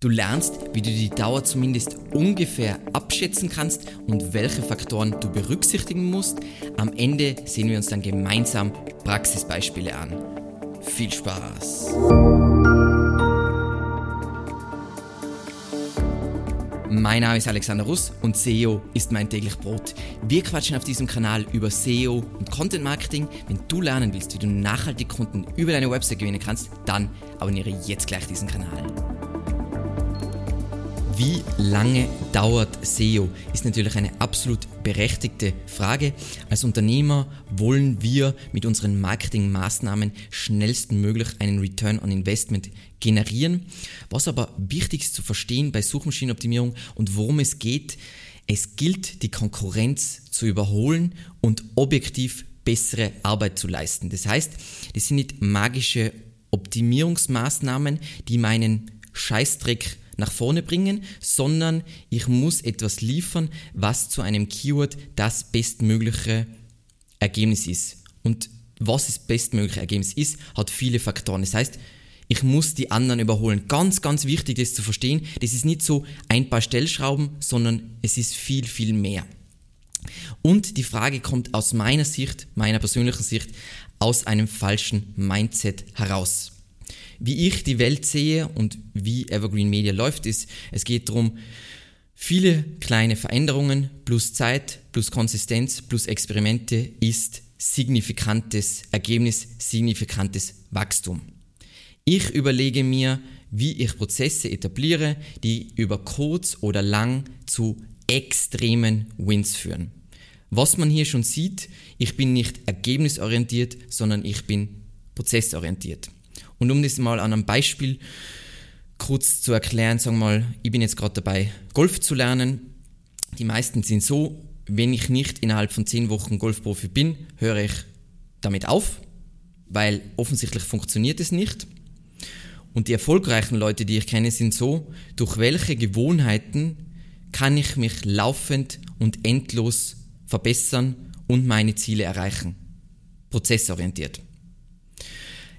Du lernst, wie du die Dauer zumindest ungefähr abschätzen kannst und welche Faktoren du berücksichtigen musst. Am Ende sehen wir uns dann gemeinsam Praxisbeispiele an. Viel Spaß! Mein Name ist Alexander Russ und SEO ist mein täglich Brot. Wir quatschen auf diesem Kanal über SEO und Content Marketing. Wenn du lernen willst, wie du nachhaltig Kunden über deine Website gewinnen kannst, dann abonniere jetzt gleich diesen Kanal. Wie lange dauert SEO? Ist natürlich eine absolut berechtigte Frage. Als Unternehmer wollen wir mit unseren Marketingmaßnahmen schnellstmöglich einen Return on Investment generieren. Was aber wichtig ist zu verstehen bei Suchmaschinenoptimierung und worum es geht, es gilt, die Konkurrenz zu überholen und objektiv bessere Arbeit zu leisten. Das heißt, das sind nicht magische Optimierungsmaßnahmen, die meinen Scheißdreck nach vorne bringen, sondern ich muss etwas liefern, was zu einem Keyword das bestmögliche Ergebnis ist. Und was das bestmögliche Ergebnis ist, hat viele Faktoren. Das heißt, ich muss die anderen überholen. Ganz, ganz wichtig, das zu verstehen. Das ist nicht so ein paar Stellschrauben, sondern es ist viel, viel mehr. Und die Frage kommt aus meiner Sicht, meiner persönlichen Sicht, aus einem falschen Mindset heraus. Wie ich die Welt sehe und wie Evergreen Media läuft, ist, es geht darum, viele kleine Veränderungen plus Zeit plus Konsistenz plus Experimente ist signifikantes Ergebnis, signifikantes Wachstum. Ich überlege mir, wie ich Prozesse etabliere, die über kurz oder lang zu extremen Wins führen. Was man hier schon sieht, ich bin nicht ergebnisorientiert, sondern ich bin prozessorientiert. Und um das mal an einem Beispiel kurz zu erklären, sagen wir mal, ich bin jetzt gerade dabei, Golf zu lernen. Die meisten sind so, wenn ich nicht innerhalb von zehn Wochen Golfprofi bin, höre ich damit auf, weil offensichtlich funktioniert es nicht. Und die erfolgreichen Leute, die ich kenne, sind so, durch welche Gewohnheiten kann ich mich laufend und endlos verbessern und meine Ziele erreichen. Prozessorientiert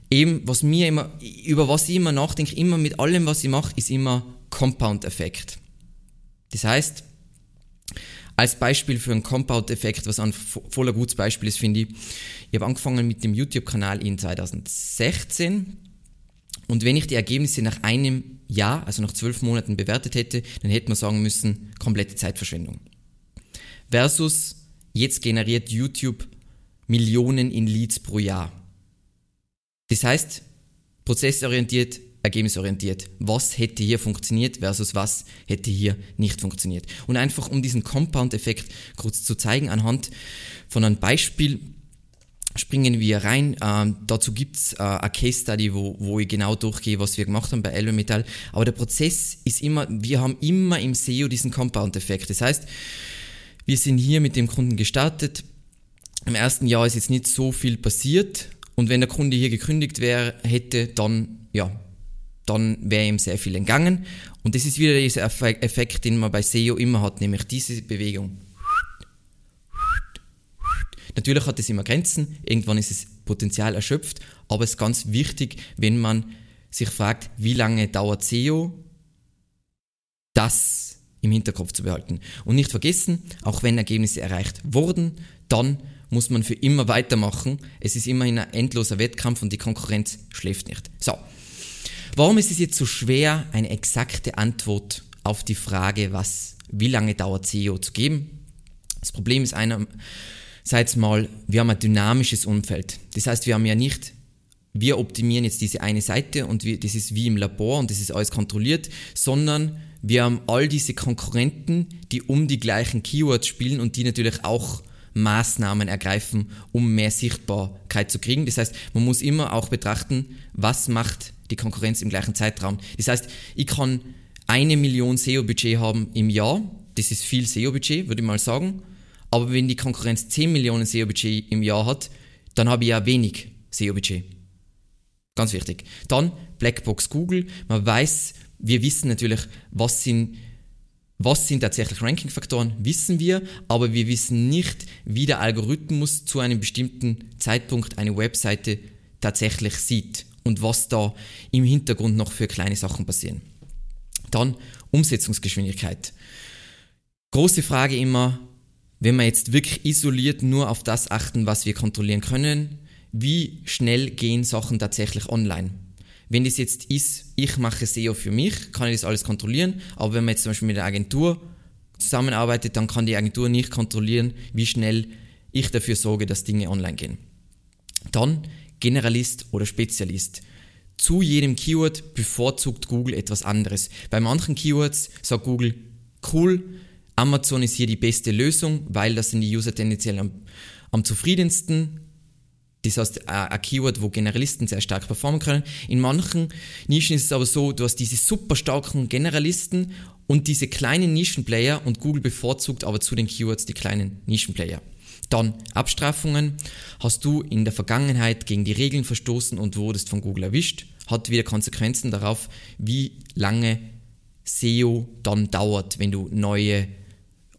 eben, was mir immer, über was ich immer nachdenke, immer mit allem, was ich mache, ist immer Compound-Effekt. Das heißt, als Beispiel für einen Compound-Effekt, was ein voller gutes Beispiel ist, finde ich, ich habe angefangen mit dem YouTube-Kanal in 2016 und wenn ich die Ergebnisse nach einem Jahr, also nach zwölf Monaten bewertet hätte, dann hätte man sagen müssen, komplette Zeitverschwendung. Versus jetzt generiert YouTube Millionen in Leads pro Jahr. Das heißt, prozessorientiert, ergebnisorientiert. Was hätte hier funktioniert versus was hätte hier nicht funktioniert. Und einfach um diesen Compound-Effekt kurz zu zeigen, anhand von einem Beispiel springen wir rein. Ähm, dazu gibt's äh, eine Case Study, wo, wo ich genau durchgehe, was wir gemacht haben bei Elbe Metall. Aber der Prozess ist immer, wir haben immer im SEO diesen Compound-Effekt. Das heißt, wir sind hier mit dem Kunden gestartet. Im ersten Jahr ist jetzt nicht so viel passiert und wenn der Kunde hier gekündigt wäre, hätte, dann, ja, dann wäre ihm sehr viel entgangen. Und das ist wieder dieser Effekt, den man bei SEO immer hat, nämlich diese Bewegung. Natürlich hat es immer Grenzen, irgendwann ist das Potenzial erschöpft, aber es ist ganz wichtig, wenn man sich fragt, wie lange dauert SEO, das im Hinterkopf zu behalten. Und nicht vergessen, auch wenn Ergebnisse erreicht wurden, dann muss man für immer weitermachen. Es ist immerhin ein endloser Wettkampf und die Konkurrenz schläft nicht. So. Warum ist es jetzt so schwer, eine exakte Antwort auf die Frage, was, wie lange dauert SEO zu geben? Das Problem ist einerseits mal, wir haben ein dynamisches Umfeld. Das heißt, wir haben ja nicht wir optimieren jetzt diese eine Seite und wir, das ist wie im Labor und das ist alles kontrolliert, sondern wir haben all diese Konkurrenten, die um die gleichen Keywords spielen und die natürlich auch Maßnahmen ergreifen, um mehr Sichtbarkeit zu kriegen. Das heißt, man muss immer auch betrachten, was macht die Konkurrenz im gleichen Zeitraum. Das heißt, ich kann eine Million SEO-Budget haben im Jahr. Das ist viel SEO-Budget, würde ich mal sagen. Aber wenn die Konkurrenz 10 Millionen SEO-Budget im Jahr hat, dann habe ich ja wenig SEO-Budget. Ganz wichtig. Dann Blackbox Google. Man weiß, wir wissen natürlich, was sind was sind tatsächlich Ranking-Faktoren, wissen wir, aber wir wissen nicht, wie der Algorithmus zu einem bestimmten Zeitpunkt eine Webseite tatsächlich sieht und was da im Hintergrund noch für kleine Sachen passieren. Dann Umsetzungsgeschwindigkeit. Große Frage immer, wenn wir jetzt wirklich isoliert nur auf das achten, was wir kontrollieren können, wie schnell gehen Sachen tatsächlich online? Wenn das jetzt ist, ich mache SEO für mich, kann ich das alles kontrollieren, aber wenn man jetzt zum Beispiel mit der Agentur zusammenarbeitet, dann kann die Agentur nicht kontrollieren, wie schnell ich dafür sorge, dass Dinge online gehen. Dann Generalist oder Spezialist. Zu jedem Keyword bevorzugt Google etwas anderes. Bei manchen Keywords sagt Google, cool, Amazon ist hier die beste Lösung, weil das sind die User tendenziell am, am zufriedensten. Das heißt, ein Keyword, wo Generalisten sehr stark performen können. In manchen Nischen ist es aber so, du hast diese super starken Generalisten und diese kleinen Nischenplayer und Google bevorzugt aber zu den Keywords die kleinen Nischenplayer. Dann Abstrafungen. Hast du in der Vergangenheit gegen die Regeln verstoßen und wurdest von Google erwischt, hat wieder Konsequenzen darauf, wie lange SEO dann dauert, wenn du neue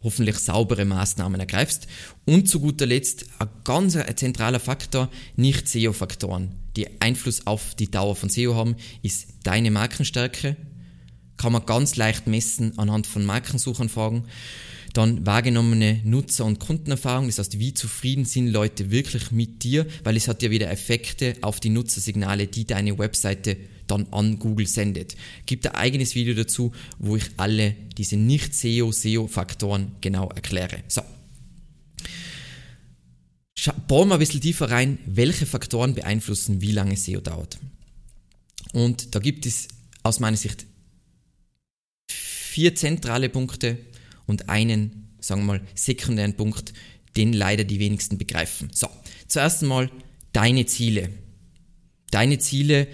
hoffentlich saubere Maßnahmen ergreifst. Und zu guter Letzt ein ganz zentraler Faktor, nicht SEO-Faktoren, die Einfluss auf die Dauer von SEO haben, ist deine Markenstärke. Kann man ganz leicht messen anhand von Markensuchanfragen. Dann wahrgenommene Nutzer- und Kundenerfahrung, das heißt, wie zufrieden sind Leute wirklich mit dir, weil es hat ja wieder Effekte auf die Nutzersignale, die deine Webseite dann an Google sendet. Gibt ein eigenes Video dazu, wo ich alle diese Nicht-SEO-SEO-Faktoren genau erkläre. So. Bohren wir ein bisschen tiefer rein, welche Faktoren beeinflussen, wie lange SEO dauert. Und da gibt es aus meiner Sicht vier zentrale Punkte und einen, sagen wir mal, sekundären Punkt, den leider die wenigsten begreifen. So, zuerst einmal deine Ziele. Deine Ziele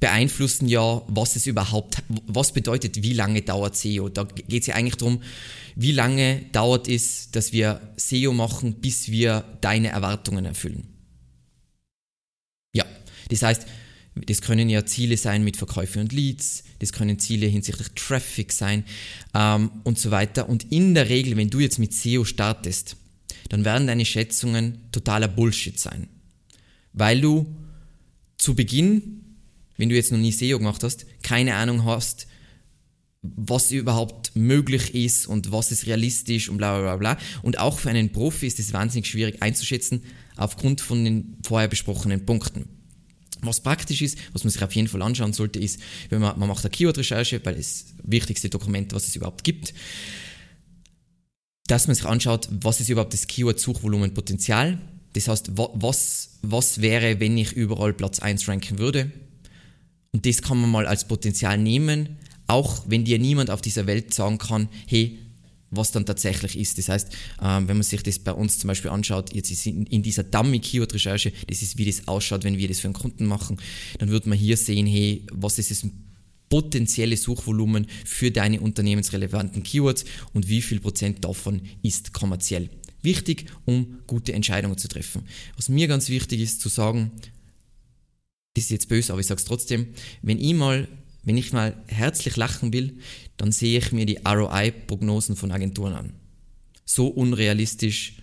beeinflussen ja, was es überhaupt, was bedeutet, wie lange dauert SEO. Da geht es ja eigentlich darum, wie lange dauert es, dass wir SEO machen, bis wir deine Erwartungen erfüllen. Ja, das heißt, das können ja Ziele sein mit Verkäufe und Leads, das können Ziele hinsichtlich Traffic sein ähm, und so weiter. Und in der Regel, wenn du jetzt mit SEO startest, dann werden deine Schätzungen totaler Bullshit sein. Weil du zu Beginn wenn du jetzt noch nie SEO gemacht hast, keine Ahnung hast, was überhaupt möglich ist und was ist realistisch und bla bla bla. Und auch für einen Profi ist es wahnsinnig schwierig einzuschätzen aufgrund von den vorher besprochenen Punkten. Was praktisch ist, was man sich auf jeden Fall anschauen sollte, ist, wenn man, man macht eine Keyword-Recherche, weil das wichtigste Dokument, was es überhaupt gibt, dass man sich anschaut, was ist überhaupt das Keyword-Suchvolumenpotenzial. Das heißt, was, was wäre, wenn ich überall Platz 1 ranken würde? Und das kann man mal als Potenzial nehmen, auch wenn dir niemand auf dieser Welt sagen kann, hey, was dann tatsächlich ist. Das heißt, ähm, wenn man sich das bei uns zum Beispiel anschaut, jetzt ist in, dieser Dummy-Keyword-Recherche, das ist, wie das ausschaut, wenn wir das für einen Kunden machen, dann wird man hier sehen, hey, was ist das potenzielle Suchvolumen für deine unternehmensrelevanten Keywords und wie viel Prozent davon ist kommerziell. Wichtig, um gute Entscheidungen zu treffen. Was mir ganz wichtig ist zu sagen, das ist jetzt böse, aber ich sage es trotzdem, wenn ich mal, wenn ich mal herzlich lachen will, dann sehe ich mir die ROI-Prognosen von Agenturen an. So unrealistisch.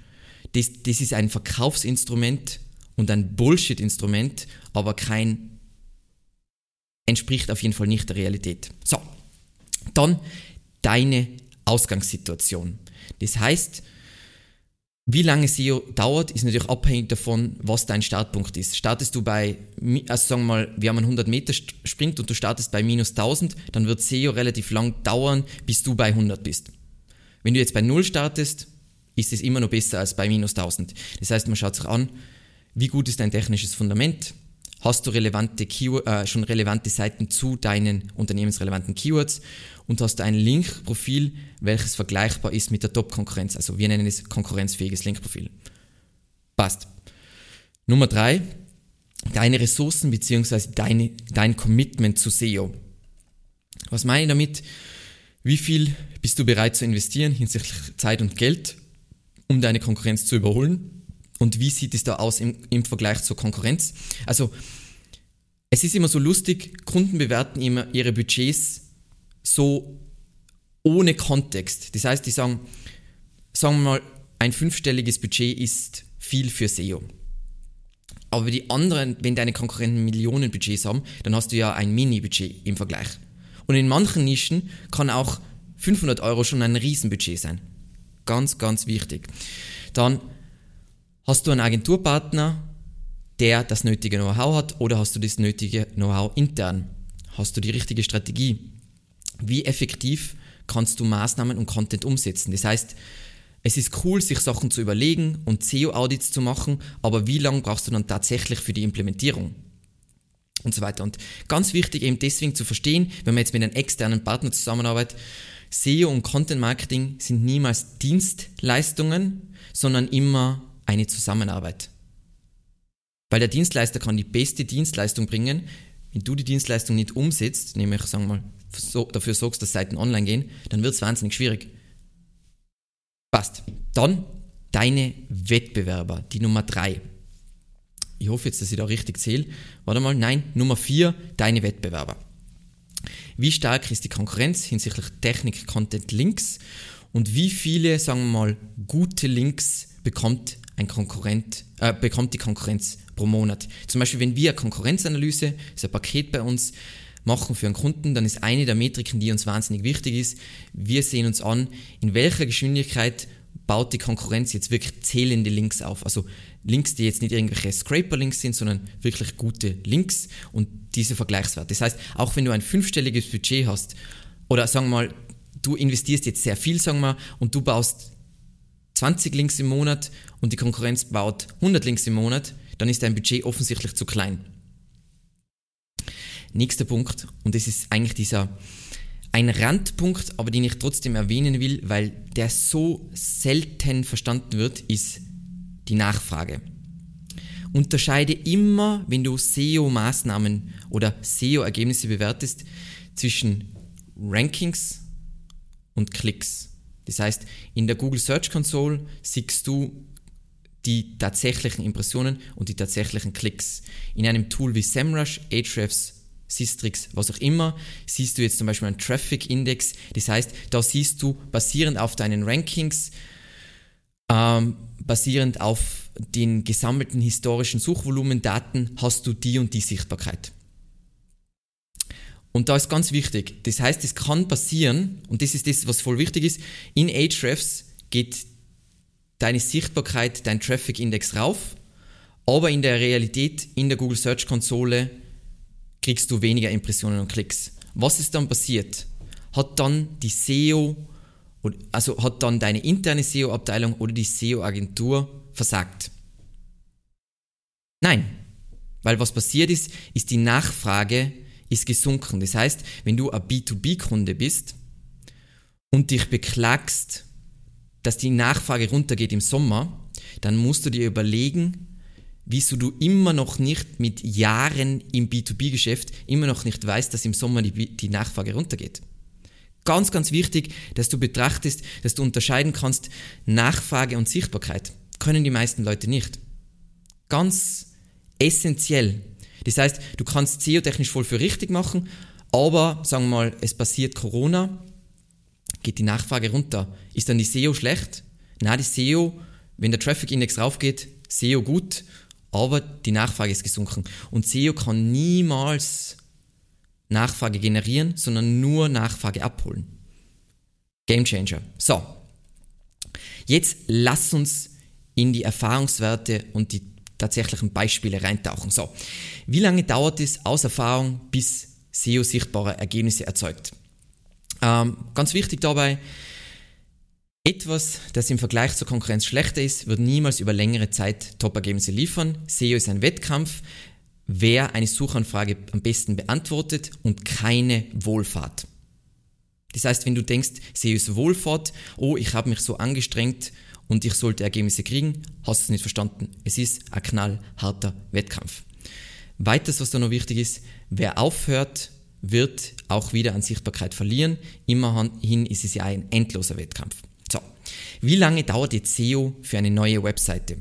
Das, das ist ein Verkaufsinstrument und ein Bullshit-Instrument, aber kein, entspricht auf jeden Fall nicht der Realität. So, dann deine Ausgangssituation. Das heißt, wie lange SEO dauert, ist natürlich abhängig davon, was dein Startpunkt ist. Startest du bei, also sagen wir mal, wir haben einen 100 Meter Sprint und du startest bei minus 1000, dann wird SEO relativ lang dauern, bis du bei 100 bist. Wenn du jetzt bei 0 startest, ist es immer noch besser als bei minus 1000. Das heißt, man schaut sich an, wie gut ist dein technisches Fundament, hast du relevante Keyword, äh, schon relevante Seiten zu deinen unternehmensrelevanten Keywords und hast ein Linkprofil, welches vergleichbar ist mit der Top-Konkurrenz. Also wir nennen es konkurrenzfähiges Linkprofil. Passt. Nummer drei, deine Ressourcen bzw. Deine, dein Commitment zu SEO. Was meine ich damit? Wie viel bist du bereit zu investieren hinsichtlich Zeit und Geld, um deine Konkurrenz zu überholen? Und wie sieht es da aus im, im Vergleich zur Konkurrenz? Also, es ist immer so lustig, Kunden bewerten immer ihre Budgets so ohne Kontext. Das heißt, die sagen, sagen wir mal, ein fünfstelliges Budget ist viel für SEO. Aber die anderen, wenn deine Konkurrenten Millionenbudgets haben, dann hast du ja ein Mini-Budget im Vergleich. Und in manchen Nischen kann auch 500 Euro schon ein Riesenbudget sein. Ganz, ganz wichtig. Dann hast du einen Agenturpartner, der das nötige Know-how hat oder hast du das nötige Know-how intern? Hast du die richtige Strategie? Wie effektiv kannst du Maßnahmen und Content umsetzen? Das heißt, es ist cool, sich Sachen zu überlegen und SEO-Audits zu machen, aber wie lange brauchst du dann tatsächlich für die Implementierung? Und so weiter. Und ganz wichtig eben deswegen zu verstehen, wenn man jetzt mit einem externen Partner zusammenarbeitet, SEO und Content Marketing sind niemals Dienstleistungen, sondern immer eine Zusammenarbeit. Weil der Dienstleister kann die beste Dienstleistung bringen. Wenn du die Dienstleistung nicht umsetzt, nämlich sagen wir mal, dafür sorgst, dass Seiten online gehen, dann wird es wahnsinnig schwierig. Passt. Dann deine Wettbewerber, die Nummer 3. Ich hoffe jetzt, dass ich da richtig zähle. Warte mal, nein, Nummer 4, deine Wettbewerber. Wie stark ist die Konkurrenz hinsichtlich Technik, Content, Links und wie viele, sagen wir mal, gute Links bekommt ein Konkurrent, äh, bekommt die Konkurrenz pro Monat. Zum Beispiel, wenn wir Konkurrenzanalyse, ist ein Paket bei uns, machen für einen Kunden, dann ist eine der Metriken, die uns wahnsinnig wichtig ist, wir sehen uns an, in welcher Geschwindigkeit baut die Konkurrenz jetzt wirklich zählende Links auf. Also Links, die jetzt nicht irgendwelche Scraper-Links sind, sondern wirklich gute Links und diese Vergleichswerte. Das heißt, auch wenn du ein fünfstelliges Budget hast, oder sagen wir mal, du investierst jetzt sehr viel, sagen wir, und du baust 20 Links im Monat und die Konkurrenz baut 100 Links im Monat, dann ist dein Budget offensichtlich zu klein. Nächster Punkt, und das ist eigentlich dieser ein Randpunkt, aber den ich trotzdem erwähnen will, weil der so selten verstanden wird, ist die Nachfrage. Unterscheide immer, wenn du SEO-Maßnahmen oder SEO-Ergebnisse bewertest, zwischen Rankings und Klicks. Das heißt, in der Google Search Console siehst du die tatsächlichen Impressionen und die tatsächlichen Klicks. In einem Tool wie SEMrush, Ahrefs, Sistrix, was auch immer, siehst du jetzt zum Beispiel einen Traffic Index. Das heißt, da siehst du basierend auf deinen Rankings, ähm, basierend auf den gesammelten historischen Suchvolumendaten, hast du die und die Sichtbarkeit. Und da ist ganz wichtig, das heißt, es kann passieren, und das ist das, was voll wichtig ist, in Ahrefs geht deine Sichtbarkeit, dein Traffic Index rauf, aber in der Realität, in der Google Search Konsole, kriegst du weniger Impressionen und Klicks. Was ist dann passiert? Hat dann die SEO, also hat dann deine interne SEO-Abteilung oder die SEO-Agentur versagt? Nein, weil was passiert ist, ist die Nachfrage ist gesunken. Das heißt, wenn du ein B2B-Kunde bist und dich beklagst, dass die Nachfrage runtergeht im Sommer, dann musst du dir überlegen, wieso du immer noch nicht mit Jahren im B2B-Geschäft immer noch nicht weißt, dass im Sommer die, die Nachfrage runtergeht. Ganz, ganz wichtig, dass du betrachtest, dass du unterscheiden kannst, Nachfrage und Sichtbarkeit. Können die meisten Leute nicht. Ganz essentiell. Das heißt, du kannst SEO-technisch voll für richtig machen, aber sagen wir mal, es passiert Corona, geht die Nachfrage runter. Ist dann die SEO schlecht? Nein, die SEO, wenn der Traffic Index raufgeht, SEO gut, aber die Nachfrage ist gesunken. Und SEO kann niemals Nachfrage generieren, sondern nur Nachfrage abholen. Game Changer. So, jetzt lass uns in die Erfahrungswerte und die tatsächlichen Beispiele reintauchen. So, wie lange dauert es aus Erfahrung, bis SEO sichtbare Ergebnisse erzeugt? Ähm, ganz wichtig dabei, etwas, das im Vergleich zur Konkurrenz schlechter ist, wird niemals über längere Zeit Top-Ergebnisse liefern. SEO ist ein Wettkampf, wer eine Suchanfrage am besten beantwortet und keine Wohlfahrt. Das heißt, wenn du denkst, SEO ist Wohlfahrt, oh, ich habe mich so angestrengt und ich sollte Ergebnisse kriegen, hast du es nicht verstanden. Es ist ein knallharter Wettkampf. Weiters, was da noch wichtig ist, wer aufhört, wird auch wieder an Sichtbarkeit verlieren. Immerhin ist es ja ein endloser Wettkampf. So, wie lange dauert jetzt SEO für eine neue Webseite?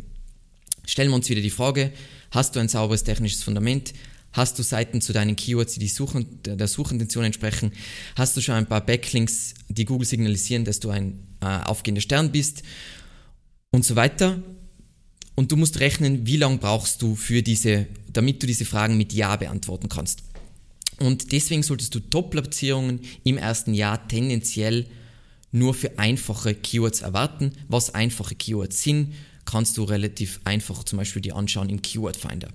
Stellen wir uns wieder die Frage, hast du ein sauberes technisches Fundament? Hast du Seiten zu deinen Keywords, die, die Suchen, der Suchintention entsprechen? Hast du schon ein paar Backlinks, die Google signalisieren, dass du ein äh, aufgehender Stern bist? Und so weiter. Und du musst rechnen, wie lange brauchst du für diese, damit du diese Fragen mit Ja beantworten kannst. Und deswegen solltest du Top-Platzierungen im ersten Jahr tendenziell nur für einfache Keywords erwarten. Was einfache Keywords sind, kannst du relativ einfach zum Beispiel dir anschauen im Keyword Finder.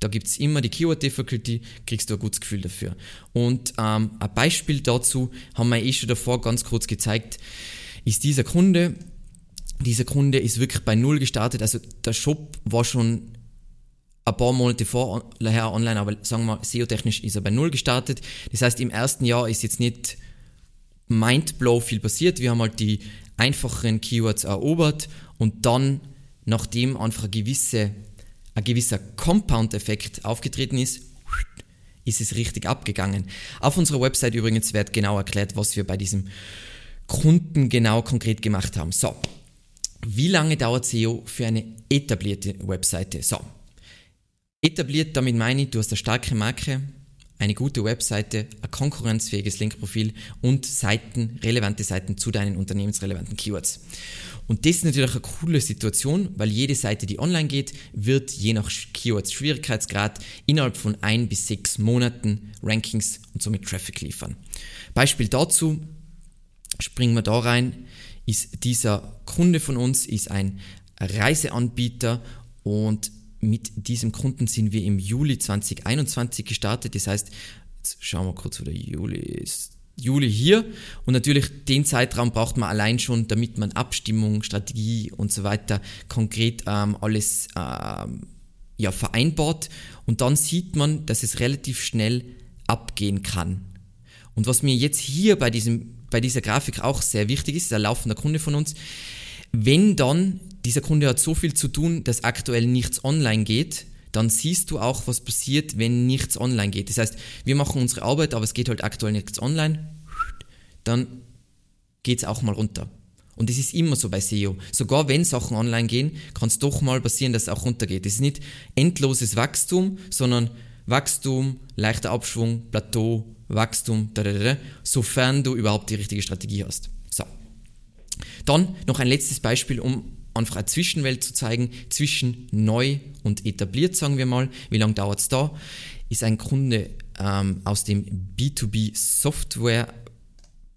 Da gibt es immer die Keyword Difficulty, kriegst du ein gutes Gefühl dafür. Und ähm, ein Beispiel dazu haben wir eh schon davor ganz kurz gezeigt, ist dieser Kunde. Dieser Kunde ist wirklich bei Null gestartet, also der Shop war schon ein paar Monate vorher online, aber sagen wir SEO-technisch ist er bei Null gestartet. Das heißt, im ersten Jahr ist jetzt nicht Mindblow viel passiert. Wir haben halt die einfacheren Keywords erobert und dann, nachdem einfach eine gewisse, ein gewisser Compound-Effekt aufgetreten ist, ist es richtig abgegangen. Auf unserer Website übrigens wird genau erklärt, was wir bei diesem Kunden genau konkret gemacht haben. So, wie lange dauert SEO für eine etablierte Webseite? So, etabliert, damit meine ich, du hast eine starke Marke, eine gute Webseite, ein konkurrenzfähiges Linkprofil und Seiten, relevante Seiten zu deinen unternehmensrelevanten Keywords. Und das ist natürlich eine coole Situation, weil jede Seite, die online geht, wird je nach Keywords Schwierigkeitsgrad innerhalb von ein bis sechs Monaten Rankings und somit Traffic liefern. Beispiel dazu, springen wir da rein, ist dieser Kunde von uns, ist ein Reiseanbieter und mit diesem Kunden sind wir im Juli 2021 gestartet. Das heißt, jetzt schauen wir kurz, wo der Juli ist. Juli hier und natürlich den Zeitraum braucht man allein schon, damit man Abstimmung, Strategie und so weiter konkret ähm, alles ähm, ja, vereinbart und dann sieht man, dass es relativ schnell abgehen kann. Und was mir jetzt hier bei, diesem, bei dieser Grafik auch sehr wichtig ist, ist ein laufender Kunde von uns, wenn dann dieser Kunde hat so viel zu tun, dass aktuell nichts online geht, dann siehst du auch, was passiert, wenn nichts online geht. Das heißt, wir machen unsere Arbeit, aber es geht halt aktuell nichts online, dann geht es auch mal runter. Und das ist immer so bei SEO. Sogar wenn Sachen online gehen, kann es doch mal passieren, dass es auch runtergeht. Das ist nicht endloses Wachstum, sondern Wachstum, leichter Abschwung, Plateau, Wachstum, da, da, da, sofern du überhaupt die richtige Strategie hast. So. Dann noch ein letztes Beispiel, um einfach eine Zwischenwelt zu zeigen, zwischen neu und etabliert, sagen wir mal. Wie lange dauert es da? Ist ein Kunde ähm, aus dem B2B Software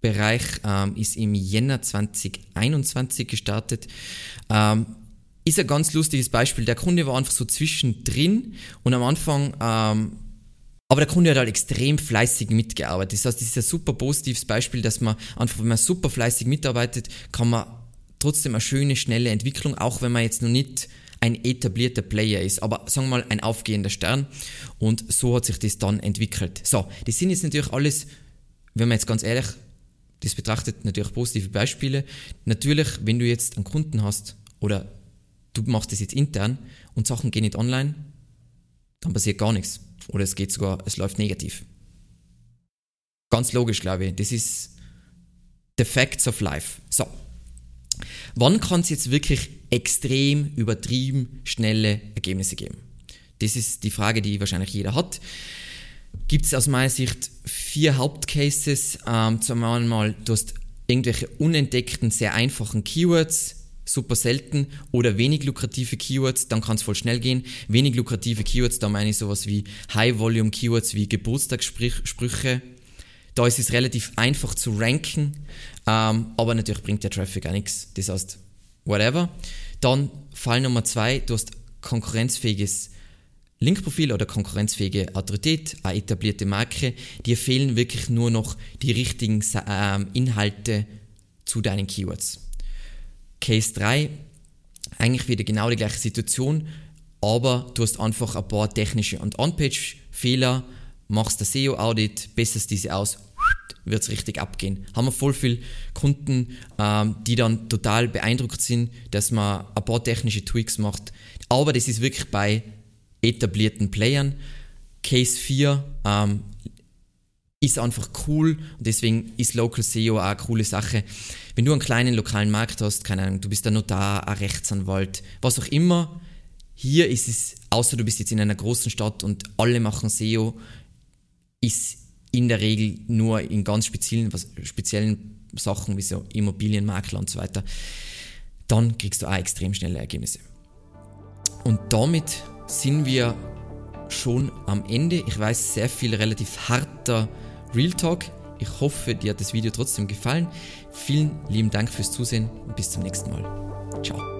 Bereich ähm, ist im Jänner 2021 gestartet. Ähm, ist ein ganz lustiges Beispiel. Der Kunde war einfach so zwischendrin und am Anfang, ähm, aber der Kunde hat halt extrem fleißig mitgearbeitet. Das heißt, das ist ein super positives Beispiel, dass man einfach, wenn man super fleißig mitarbeitet, kann man trotzdem eine schöne, schnelle Entwicklung, auch wenn man jetzt noch nicht ein etablierter Player ist, aber sagen wir mal ein aufgehender Stern und so hat sich das dann entwickelt. So, das sind jetzt natürlich alles, wenn man jetzt ganz ehrlich das betrachtet, natürlich positive Beispiele. Natürlich, wenn du jetzt einen Kunden hast oder du machst das jetzt intern und Sachen gehen nicht online, dann passiert gar nichts. Oder es geht sogar, es läuft negativ. Ganz logisch, glaube ich. Das ist the facts of life. So, Wann kann es jetzt wirklich extrem übertrieben schnelle Ergebnisse geben? Das ist die Frage, die wahrscheinlich jeder hat. Gibt es aus meiner Sicht vier Hauptcases. Ähm, zum einen du hast irgendwelche unentdeckten, sehr einfachen Keywords, super selten, oder wenig lukrative Keywords, dann kann es voll schnell gehen. Wenig lukrative Keywords, da meine ich sowas wie High-Volume-Keywords wie Geburtstagssprüche, da ist es relativ einfach zu ranken, ähm, aber natürlich bringt der Traffic auch nichts. Das heißt, whatever. Dann Fall Nummer zwei, du hast konkurrenzfähiges Linkprofil oder konkurrenzfähige Autorität, eine etablierte Marke. Dir fehlen wirklich nur noch die richtigen ähm, Inhalte zu deinen Keywords. Case 3, eigentlich wieder genau die gleiche Situation, aber du hast einfach ein paar technische und On-Page-Fehler, machst das SEO-Audit, besserst diese aus, wird es richtig abgehen. Haben wir voll viele Kunden, ähm, die dann total beeindruckt sind, dass man ein paar technische Tweaks macht. Aber das ist wirklich bei etablierten Playern. Case 4 ähm, ist einfach cool und deswegen ist Local SEO auch eine coole Sache. Wenn du einen kleinen lokalen Markt hast, keine Ahnung, du bist ein Notar, ein Rechtsanwalt, was auch immer, hier ist es, außer du bist jetzt in einer großen Stadt und alle machen SEO, ist in der Regel nur in ganz speziellen, was, speziellen Sachen wie so Immobilienmakler und so weiter, dann kriegst du auch extrem schnelle Ergebnisse. Und damit sind wir schon am Ende. Ich weiß, sehr viel relativ harter Real Talk. Ich hoffe, dir hat das Video trotzdem gefallen. Vielen lieben Dank fürs Zusehen und bis zum nächsten Mal. Ciao.